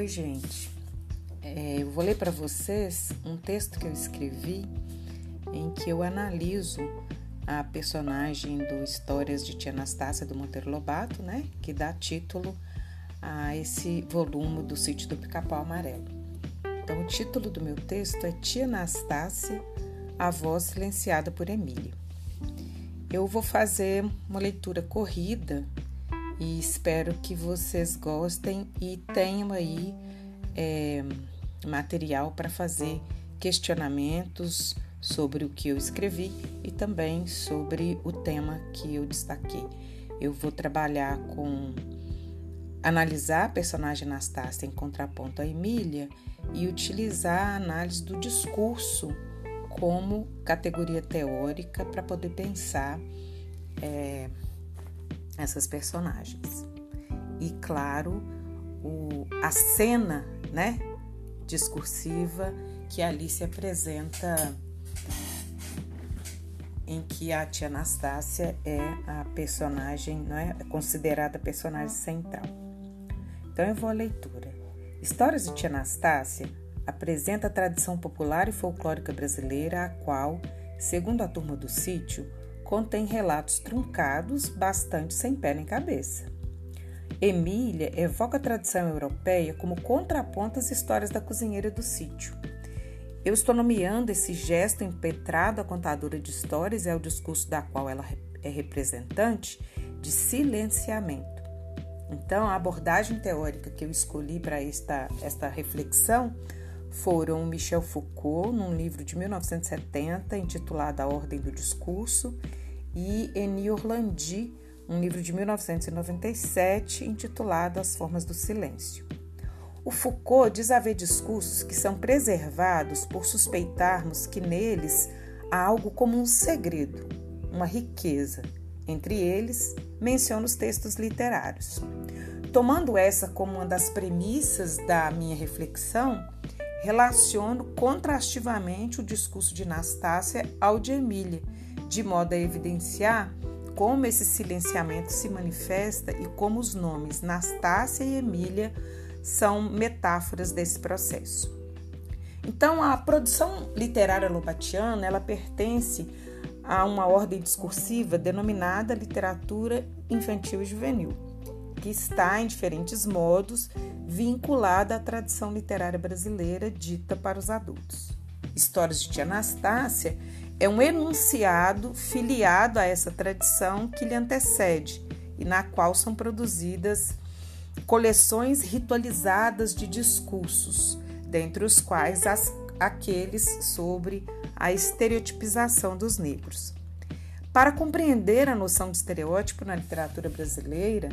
Oi, gente. É, eu vou ler para vocês um texto que eu escrevi em que eu analiso a personagem do Histórias de Tia Anastácia do Monteiro Lobato, né, que dá título a esse volume do Sítio do Pica-Pau Amarelo. Então, o título do meu texto é Tia Anastácia, a voz silenciada por Emília. Eu vou fazer uma leitura corrida e espero que vocês gostem e tenham aí é, material para fazer questionamentos sobre o que eu escrevi e também sobre o tema que eu destaquei. Eu vou trabalhar com analisar a personagem Anastácia em contraponto a Emília e utilizar a análise do discurso como categoria teórica para poder pensar é, essas personagens. E claro, o, a cena né, discursiva que ali se apresenta em que a tia Anastácia é a personagem, não é considerada a personagem central. Então eu vou à leitura. Histórias de tia Anastácia apresenta a tradição popular e folclórica brasileira, a qual, segundo a turma do sítio, contém relatos truncados, bastante sem pé nem cabeça. Emília evoca a tradição europeia como contraponto às histórias da cozinheira do sítio. Eu estou nomeando esse gesto impetrado à contadora de histórias e ao discurso da qual ela é representante de silenciamento. Então, a abordagem teórica que eu escolhi para esta, esta reflexão foram Michel Foucault, num livro de 1970 intitulado A Ordem do Discurso, e Eni Orlandi, um livro de 1997 intitulado As Formas do Silêncio. O Foucault diz haver discursos que são preservados por suspeitarmos que neles há algo como um segredo, uma riqueza. Entre eles, menciona os textos literários. Tomando essa como uma das premissas da minha reflexão, relaciono contrastivamente o discurso de Anastácia ao de Emília, de modo a evidenciar como esse silenciamento se manifesta e como os nomes Nastácia e Emília são metáforas desse processo. Então, a produção literária lobatiana, ela pertence a uma ordem discursiva denominada literatura infantil e juvenil, que está em diferentes modos vinculada à tradição literária brasileira dita para os adultos. Histórias de Tia Anastácia é um enunciado filiado a essa tradição que lhe antecede e na qual são produzidas coleções ritualizadas de discursos, dentre os quais as, aqueles sobre a estereotipização dos negros. Para compreender a noção de estereótipo na literatura brasileira,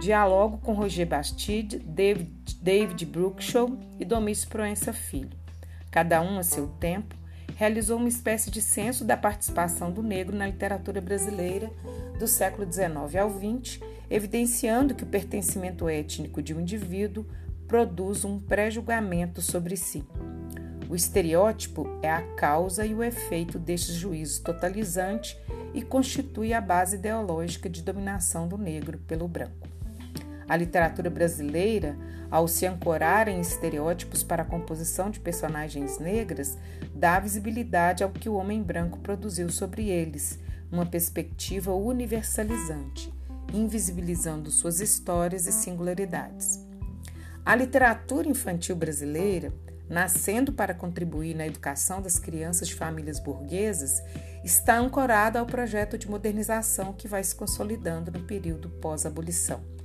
dialogo com Roger Bastide, David, David Brookshaw e Domício Proença Filho, cada um a seu tempo, realizou uma espécie de censo da participação do negro na literatura brasileira do século XIX ao XX, evidenciando que o pertencimento étnico de um indivíduo produz um pré-julgamento sobre si. O estereótipo é a causa e o efeito destes juízos totalizantes e constitui a base ideológica de dominação do negro pelo branco. A literatura brasileira, ao se ancorar em estereótipos para a composição de personagens negras, dá visibilidade ao que o homem branco produziu sobre eles, uma perspectiva universalizante, invisibilizando suas histórias e singularidades. A literatura infantil brasileira, nascendo para contribuir na educação das crianças de famílias burguesas, está ancorada ao projeto de modernização que vai se consolidando no período pós-abolição.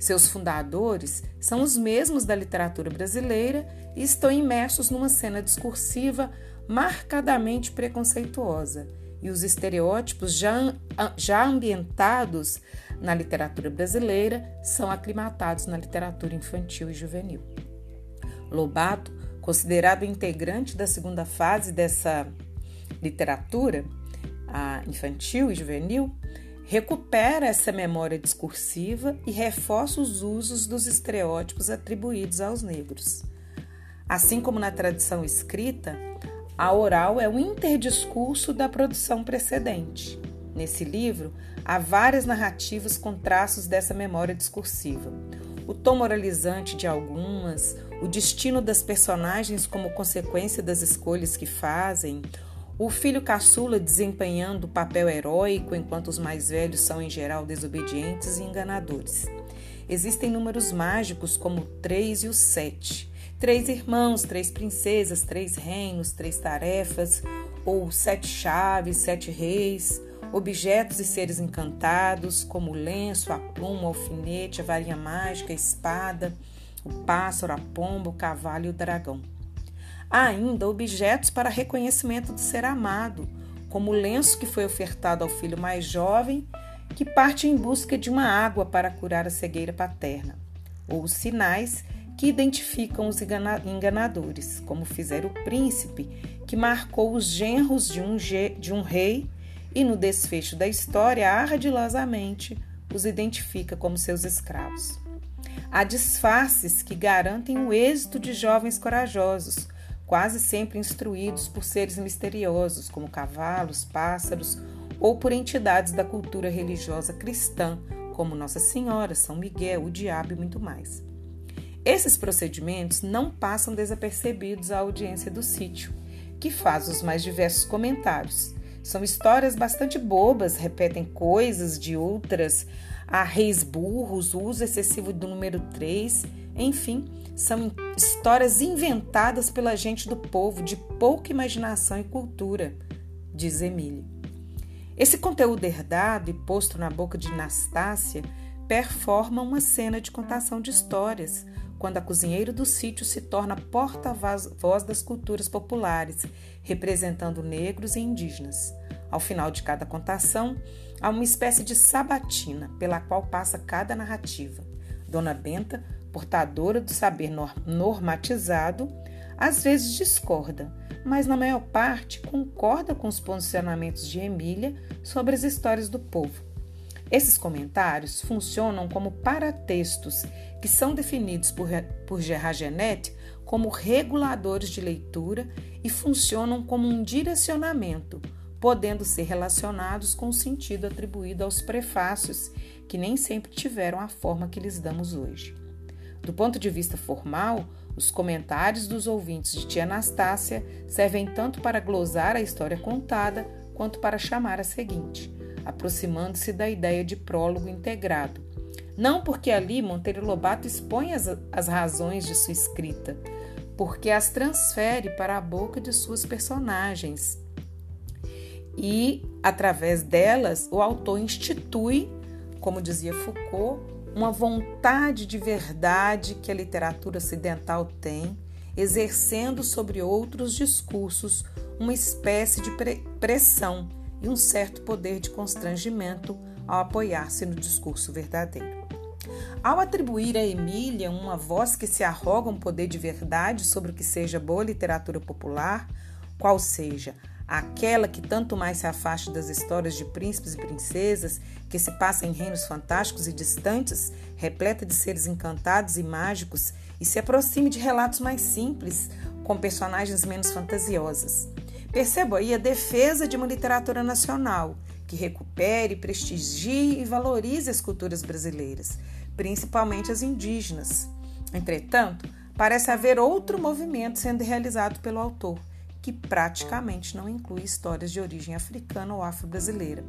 Seus fundadores são os mesmos da literatura brasileira e estão imersos numa cena discursiva marcadamente preconceituosa, e os estereótipos já, já ambientados na literatura brasileira são aclimatados na literatura infantil e juvenil. Lobato, considerado integrante da segunda fase dessa literatura, infantil e juvenil, recupera essa memória discursiva e reforça os usos dos estereótipos atribuídos aos negros. Assim como na tradição escrita, a oral é o interdiscurso da produção precedente. Nesse livro, há várias narrativas com traços dessa memória discursiva. o tom moralizante de algumas, o destino das personagens como consequência das escolhas que fazem, o filho caçula desempenhando o papel heróico enquanto os mais velhos são em geral desobedientes e enganadores. Existem números mágicos como o 3 e o 7. Três irmãos, três princesas, três reinos, três tarefas, ou sete chaves, sete reis, objetos e seres encantados, como o lenço, a pluma, o alfinete, a varinha mágica, a espada, o pássaro, a pomba, o cavalo e o dragão. Há ainda objetos para reconhecimento do ser amado, como o lenço que foi ofertado ao filho mais jovem, que parte em busca de uma água para curar a cegueira paterna, ou os sinais que identificam os enganadores, como fizeram o príncipe, que marcou os genros de um, de um rei e, no desfecho da história, ardilosamente os identifica como seus escravos. Há disfarces que garantem o êxito de jovens corajosos, quase sempre instruídos por seres misteriosos, como cavalos, pássaros ou por entidades da cultura religiosa cristã, como Nossa Senhora, São Miguel, o Diabo e muito mais. Esses procedimentos não passam desapercebidos à audiência do sítio, que faz os mais diversos comentários. São histórias bastante bobas, repetem coisas de outras, há reis burros, uso excessivo do número 3, enfim, são histórias inventadas pela gente do povo, de pouca imaginação e cultura, diz Emília. Esse conteúdo herdado e posto na boca de Anastácia performa uma cena de contação de histórias, quando a cozinheira do sítio se torna porta-voz das culturas populares, representando negros e indígenas. Ao final de cada contação, há uma espécie de sabatina pela qual passa cada narrativa. Dona Benta portadora do saber normatizado, às vezes discorda, mas na maior parte concorda com os posicionamentos de Emília sobre as histórias do povo. Esses comentários funcionam como paratextos que são definidos por, por Gerard Genet como reguladores de leitura e funcionam como um direcionamento, podendo ser relacionados com o sentido atribuído aos prefácios, que nem sempre tiveram a forma que lhes damos hoje. Do ponto de vista formal, os comentários dos ouvintes de tia Anastácia servem tanto para glosar a história contada quanto para chamar a seguinte, aproximando-se da ideia de prólogo integrado. Não porque ali Monteiro Lobato expõe as, as razões de sua escrita, porque as transfere para a boca de suas personagens. E, através delas, o autor institui, como dizia Foucault, uma vontade de verdade que a literatura ocidental tem, exercendo sobre outros discursos uma espécie de pressão e um certo poder de constrangimento ao apoiar-se no discurso verdadeiro. Ao atribuir a Emília uma voz que se arroga um poder de verdade sobre o que seja boa literatura popular, qual seja aquela que tanto mais se afaste das histórias de príncipes e princesas, que se passa em reinos fantásticos e distantes, repleta de seres encantados e mágicos, e se aproxime de relatos mais simples, com personagens menos fantasiosas. Perceba aí a defesa de uma literatura nacional que recupere, prestigie e valorize as culturas brasileiras, principalmente as indígenas. Entretanto, parece haver outro movimento sendo realizado pelo autor, que praticamente não inclui histórias de origem africana ou afro-brasileira,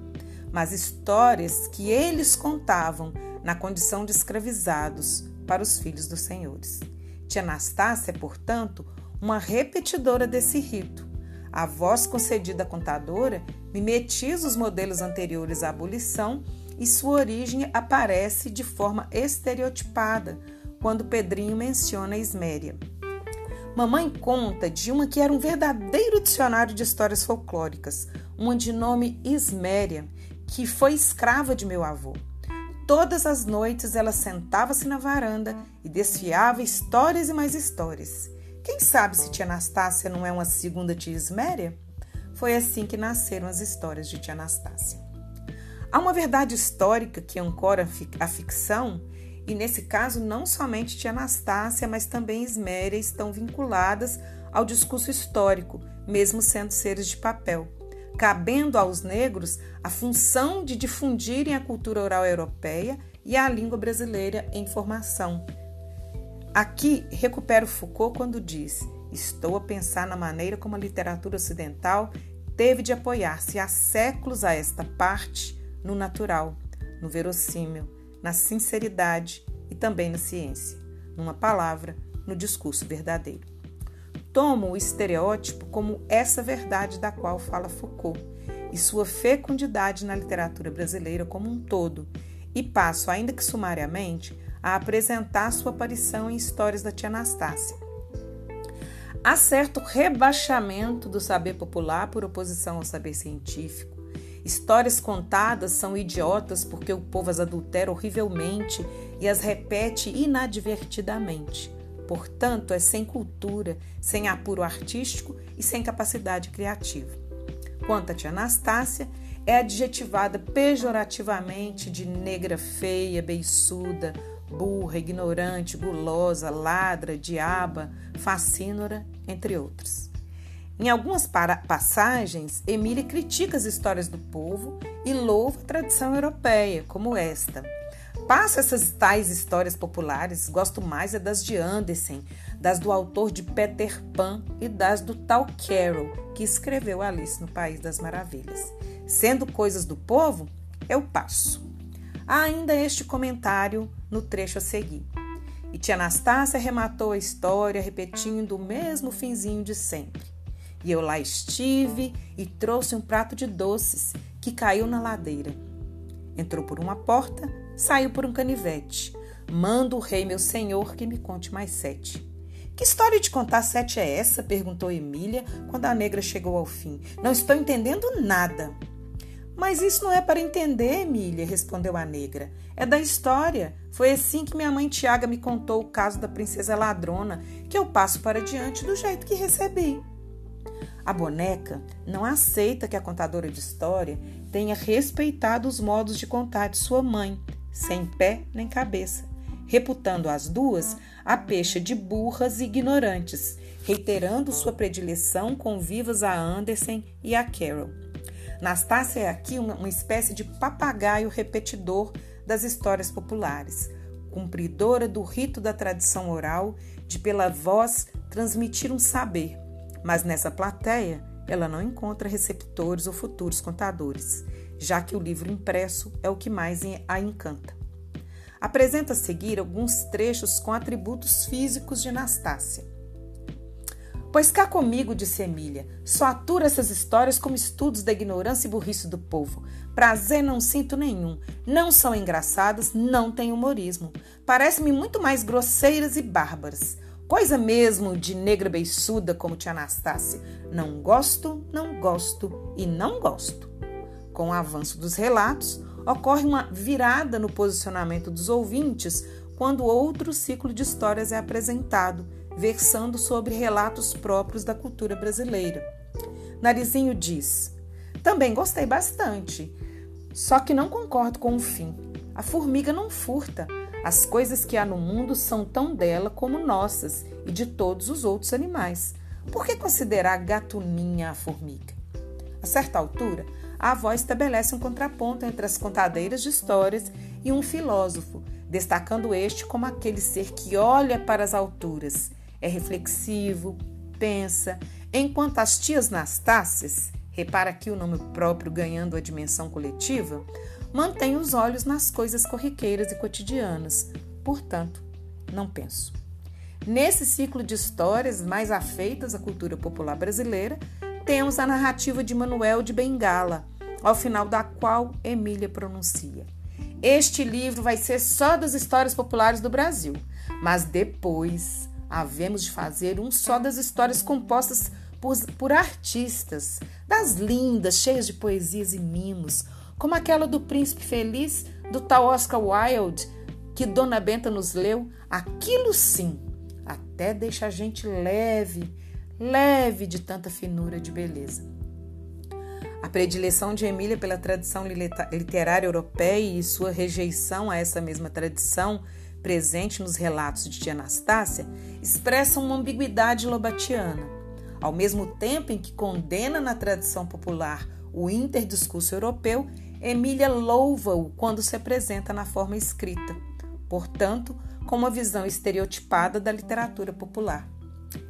mas histórias que eles contavam na condição de escravizados para os filhos dos senhores. Tia Anastácia é, portanto, uma repetidora desse rito. A voz concedida à contadora mimetiza os modelos anteriores à abolição e sua origem aparece de forma estereotipada quando Pedrinho menciona Isméria. Mamãe conta de uma que era um verdadeiro dicionário de histórias folclóricas, uma de nome Isméria, que foi escrava de meu avô. Todas as noites ela sentava-se na varanda e desfiava histórias e mais histórias. Quem sabe se tia Anastácia não é uma segunda tia Isméria? Foi assim que nasceram as histórias de tia Anastácia. Há uma verdade histórica que ancora a ficção e nesse caso, não somente Tia Anastácia, mas também Isméria estão vinculadas ao discurso histórico, mesmo sendo seres de papel, cabendo aos negros a função de difundirem a cultura oral europeia e a língua brasileira em formação, Aqui recupero Foucault quando diz: Estou a pensar na maneira como a literatura ocidental teve de apoiar-se há séculos a esta parte no natural, no verossímil, na sinceridade e também na ciência, numa palavra, no discurso verdadeiro. Tomo o estereótipo como essa verdade da qual fala Foucault e sua fecundidade na literatura brasileira como um todo, e passo, ainda que sumariamente, a apresentar sua aparição em histórias da tia Anastácia. Há certo rebaixamento do saber popular por oposição ao saber científico. Histórias contadas são idiotas porque o povo as adultera horrivelmente e as repete inadvertidamente. Portanto, é sem cultura, sem apuro artístico e sem capacidade criativa. Quanto a tia Anastácia, é adjetivada pejorativamente de negra feia, beiçuda, burra, ignorante, gulosa, ladra, diaba, fascínora, entre outros. Em algumas passagens, Emília critica as histórias do povo e louva a tradição europeia, como esta. Passo essas tais histórias populares, gosto mais é das de Andersen, das do autor de Peter Pan e das do tal Carroll, que escreveu Alice no País das Maravilhas. Sendo coisas do povo, eu passo. Há ainda este comentário no trecho a seguir. E tia Anastácia rematou a história repetindo o mesmo finzinho de sempre. E eu lá estive e trouxe um prato de doces que caiu na ladeira. Entrou por uma porta, saiu por um canivete. Manda o rei, meu senhor, que me conte mais sete. Que história de contar sete é essa? perguntou Emília quando a negra chegou ao fim. Não estou entendendo nada. Mas isso não é para entender, Emília, respondeu a negra. É da história. Foi assim que minha mãe Tiaga me contou o caso da princesa ladrona, que eu passo para diante do jeito que recebi. A boneca não aceita que a contadora de história tenha respeitado os modos de contar de sua mãe, sem pé nem cabeça, reputando as duas a peixe de burras e ignorantes, reiterando sua predileção com vivas a Anderson e a Carol. Nastácia é aqui uma, uma espécie de papagaio repetidor das histórias populares, cumpridora do rito da tradição oral de pela voz transmitir um saber, mas nessa plateia ela não encontra receptores ou futuros contadores, já que o livro impresso é o que mais a encanta. Apresenta a seguir alguns trechos com atributos físicos de Anastácia. Pois cá comigo, disse Emília, só atura essas histórias como estudos da ignorância e burrice do povo. Prazer não sinto nenhum. Não são engraçadas, não têm humorismo. Parecem-me muito mais grosseiras e bárbaras. Coisa mesmo de negra beiçuda como tia Anastácia. Não gosto, não gosto e não gosto. Com o avanço dos relatos, ocorre uma virada no posicionamento dos ouvintes quando outro ciclo de histórias é apresentado versando sobre relatos próprios da cultura brasileira. Narizinho diz: Também gostei bastante, só que não concordo com o fim. A formiga não furta. As coisas que há no mundo são tão dela como nossas e de todos os outros animais. Por que considerar gatuninha a formiga? A certa altura, a avó estabelece um contraponto entre as contadeiras de histórias e um filósofo, destacando este como aquele ser que olha para as alturas é reflexivo, pensa, enquanto as tias Nastácias, repara aqui o nome próprio ganhando a dimensão coletiva, mantém os olhos nas coisas corriqueiras e cotidianas, portanto, não penso. Nesse ciclo de histórias mais afeitas à cultura popular brasileira, temos a narrativa de Manuel de Bengala, ao final da qual Emília pronuncia. Este livro vai ser só das histórias populares do Brasil, mas depois havemos de fazer um só das histórias compostas por, por artistas, das lindas, cheias de poesias e mimos, como aquela do Príncipe Feliz do tal Oscar Wilde, que Dona Benta nos leu, aquilo sim, até deixa a gente leve, leve de tanta finura de beleza. A predileção de Emília pela tradição literária europeia e sua rejeição a essa mesma tradição presente nos relatos de tia Anastácia, expressam uma ambiguidade lobatiana. Ao mesmo tempo em que condena na tradição popular o interdiscurso europeu, Emília louva-o quando se apresenta na forma escrita, portanto, com uma visão estereotipada da literatura popular.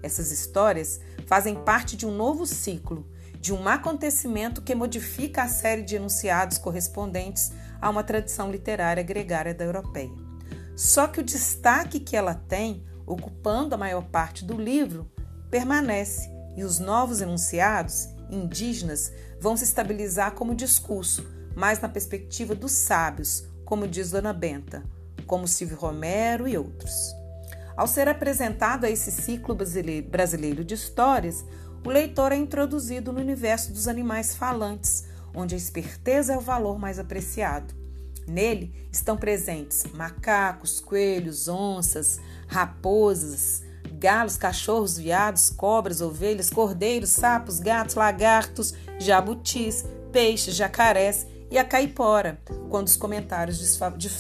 Essas histórias fazem parte de um novo ciclo, de um acontecimento que modifica a série de enunciados correspondentes a uma tradição literária gregária da europeia. Só que o destaque que ela tem, ocupando a maior parte do livro, permanece e os novos enunciados indígenas vão se estabilizar como discurso, mais na perspectiva dos sábios, como diz Dona Benta, como Silvio Romero e outros. Ao ser apresentado a esse ciclo brasileiro de histórias, o leitor é introduzido no universo dos animais falantes, onde a esperteza é o valor mais apreciado. Nele estão presentes macacos, coelhos, onças, raposas, galos, cachorros, viados, cobras, ovelhas, cordeiros, sapos, gatos, lagartos, jabutis, peixes, jacarés e a caipora, quando os comentários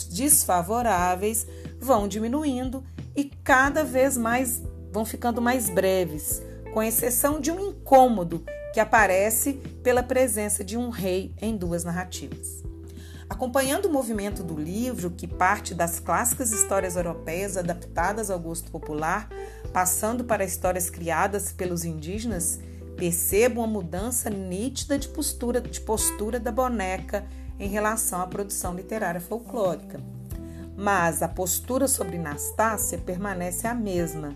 desfavoráveis vão diminuindo e cada vez mais vão ficando mais breves, com exceção de um incômodo que aparece pela presença de um rei em duas narrativas. Acompanhando o movimento do livro, que parte das clássicas histórias europeias adaptadas ao gosto popular, passando para histórias criadas pelos indígenas, percebo uma mudança nítida de postura, de postura da boneca em relação à produção literária folclórica. Mas a postura sobre Nastácia permanece a mesma,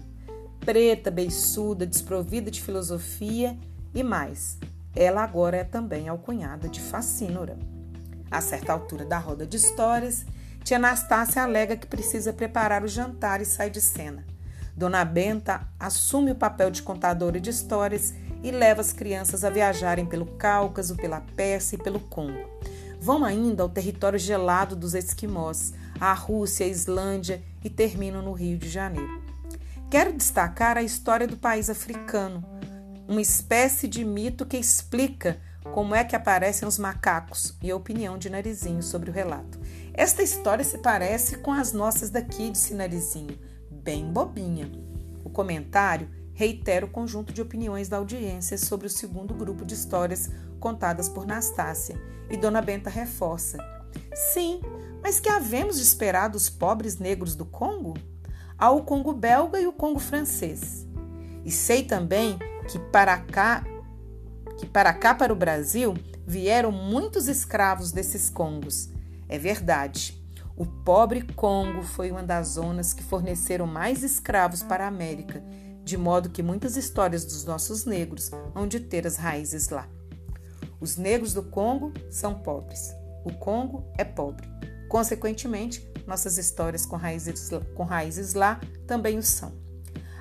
preta, beiçuda, desprovida de filosofia e mais. Ela agora é também alcunhada de Facínora. A certa altura da roda de histórias, tia Anastácia alega que precisa preparar o jantar e sai de cena. Dona Benta assume o papel de contadora de histórias e leva as crianças a viajarem pelo Cáucaso, pela Pérsia e pelo Congo. Vão ainda ao território gelado dos esquimós, à Rússia, à Islândia e terminam no Rio de Janeiro. Quero destacar a história do país africano, uma espécie de mito que explica como é que aparecem os macacos e a opinião de Narizinho sobre o relato. Esta história se parece com as nossas daqui, disse Narizinho, bem bobinha. O comentário reitera o conjunto de opiniões da audiência sobre o segundo grupo de histórias contadas por Nastácia, e Dona Benta reforça: Sim, mas que havemos de esperar dos pobres negros do Congo? Há o Congo belga e o Congo francês. E sei também que para cá que para cá, para o Brasil, vieram muitos escravos desses Congos. É verdade. O pobre Congo foi uma das zonas que forneceram mais escravos para a América, de modo que muitas histórias dos nossos negros hão de ter as raízes lá. Os negros do Congo são pobres. O Congo é pobre. Consequentemente, nossas histórias com raízes, com raízes lá também o são.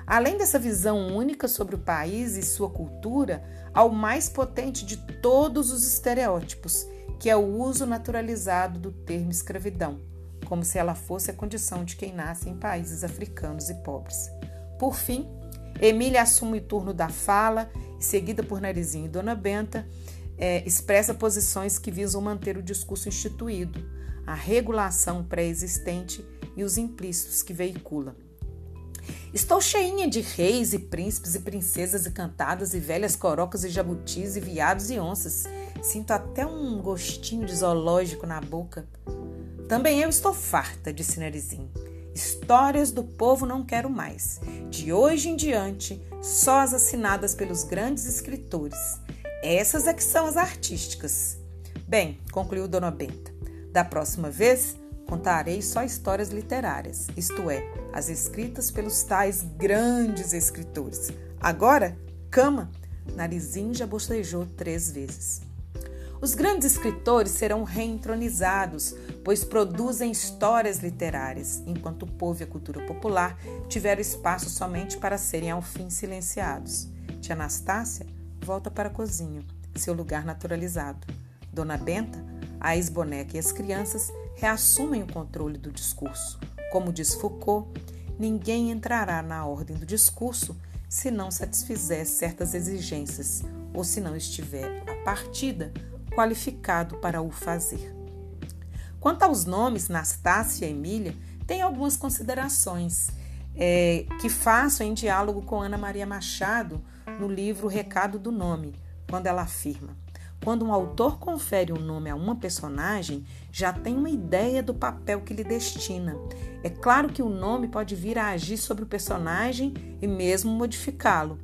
Além dessa visão única sobre o país e sua cultura, há o mais potente de todos os estereótipos, que é o uso naturalizado do termo escravidão, como se ela fosse a condição de quem nasce em países africanos e pobres. Por fim, Emília assume o turno da fala, seguida por Narizinho e Dona Benta, é, expressa posições que visam manter o discurso instituído, a regulação pré-existente e os implícitos que veicula. Estou cheinha de reis e príncipes e princesas e cantadas e velhas corocas e jabutis e viados e onças. Sinto até um gostinho de zoológico na boca. Também eu estou farta, disse Narizinho. Histórias do povo não quero mais. De hoje em diante, só as assinadas pelos grandes escritores. Essas é que são as artísticas. Bem, concluiu Dona Benta, da próxima vez contarei só histórias literárias, isto é, as escritas pelos tais grandes escritores. Agora, cama! Narizinho já bocejou três vezes. Os grandes escritores serão reentronizados, pois produzem histórias literárias, enquanto o povo e a cultura popular tiveram espaço somente para serem ao fim silenciados. Tia Anastácia volta para a cozinha, seu lugar naturalizado. Dona Benta, a ex-boneca e as crianças reassumem o controle do discurso. Como diz Foucault, ninguém entrará na ordem do discurso se não satisfizer certas exigências ou se não estiver a partida qualificado para o fazer. Quanto aos nomes Nastácia e Emília, tem algumas considerações é, que faço em diálogo com Ana Maria Machado no livro Recado do Nome, quando ela afirma: quando um autor confere um nome a uma personagem, já tem uma ideia do papel que lhe destina. É claro que o nome pode vir a agir sobre o personagem e mesmo modificá-lo,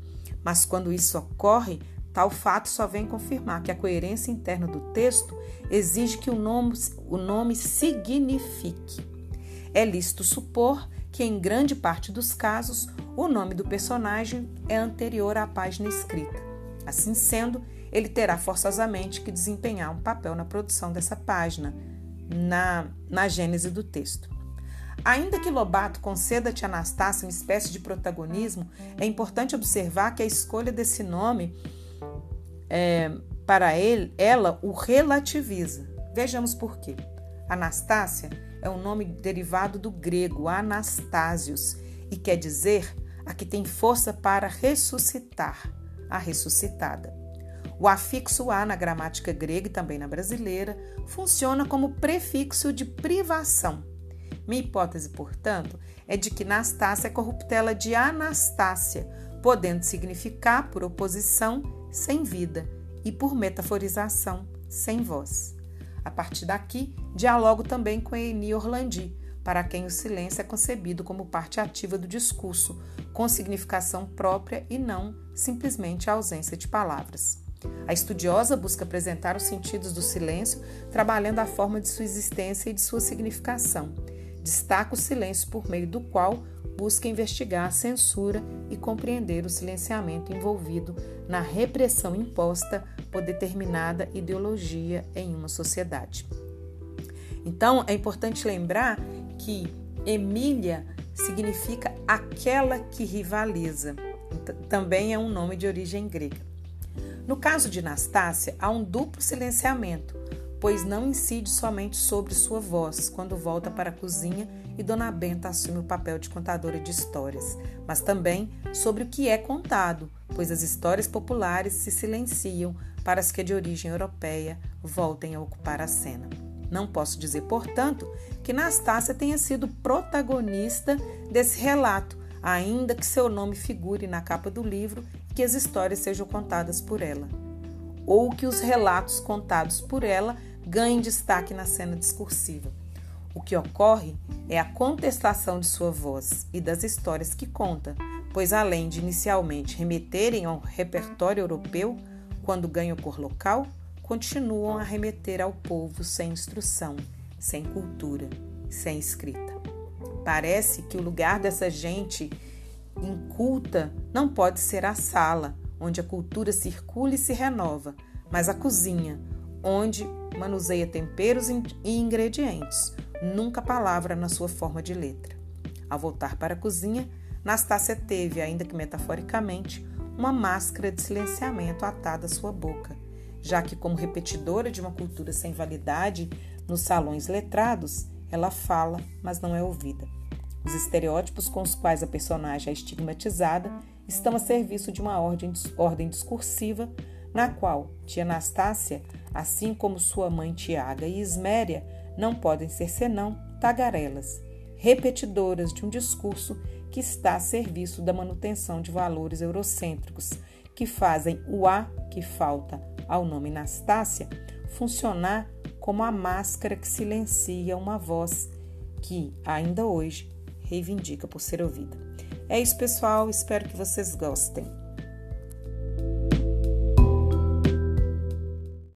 mas quando isso ocorre, tal fato só vem confirmar que a coerência interna do texto exige que o nome, o nome signifique. É lícito supor que, em grande parte dos casos, o nome do personagem é anterior à página escrita. Assim sendo, ele terá forçosamente que desempenhar um papel na produção dessa página, na, na gênese do texto. Ainda que Lobato conceda a Anastácia uma espécie de protagonismo, é importante observar que a escolha desse nome é, para ele, ela o relativiza. Vejamos por quê. Anastácia é um nome derivado do grego Anastasios e quer dizer a que tem força para ressuscitar, a ressuscitada. O afixo a na gramática grega e também na brasileira funciona como prefixo de privação. Minha hipótese, portanto, é de que Nastácia é corruptela de Anastácia, podendo significar, por oposição, sem vida e por metaforização, sem voz. A partir daqui, dialogo também com Eni Orlandi, para quem o silêncio é concebido como parte ativa do discurso, com significação própria e não simplesmente a ausência de palavras. A estudiosa busca apresentar os sentidos do silêncio, trabalhando a forma de sua existência e de sua significação. Destaca o silêncio por meio do qual busca investigar a censura e compreender o silenciamento envolvido na repressão imposta por determinada ideologia em uma sociedade. Então, é importante lembrar que Emília significa aquela que rivaliza. Também é um nome de origem grega. No caso de Nastácia, há um duplo silenciamento, pois não incide somente sobre sua voz quando volta para a cozinha e Dona Benta assume o papel de contadora de histórias, mas também sobre o que é contado, pois as histórias populares se silenciam para as que de origem europeia voltem a ocupar a cena. Não posso dizer, portanto, que Nastácia tenha sido protagonista desse relato, ainda que seu nome figure na capa do livro que as histórias sejam contadas por ela, ou que os relatos contados por ela ganhem destaque na cena discursiva. O que ocorre é a contestação de sua voz e das histórias que conta, pois além de inicialmente remeterem ao repertório europeu, quando ganham cor local, continuam a remeter ao povo sem instrução, sem cultura, sem escrita. Parece que o lugar dessa gente inculta não pode ser a sala, onde a cultura circula e se renova, mas a cozinha, onde manuseia temperos e ingredientes, nunca palavra na sua forma de letra. Ao voltar para a cozinha, Nastácia teve, ainda que metaforicamente, uma máscara de silenciamento atada à sua boca, já que, como repetidora de uma cultura sem validade nos salões letrados, ela fala, mas não é ouvida. Os estereótipos com os quais a personagem é estigmatizada estão a serviço de uma ordem, ordem discursiva na qual tia Anastácia, assim como sua mãe Tiaga e Isméria, não podem ser senão tagarelas, repetidoras de um discurso que está a serviço da manutenção de valores eurocêntricos, que fazem o A que falta ao nome Nastácia funcionar como a máscara que silencia uma voz que, ainda hoje, reivindica por ser ouvida. É isso, pessoal. Espero que vocês gostem.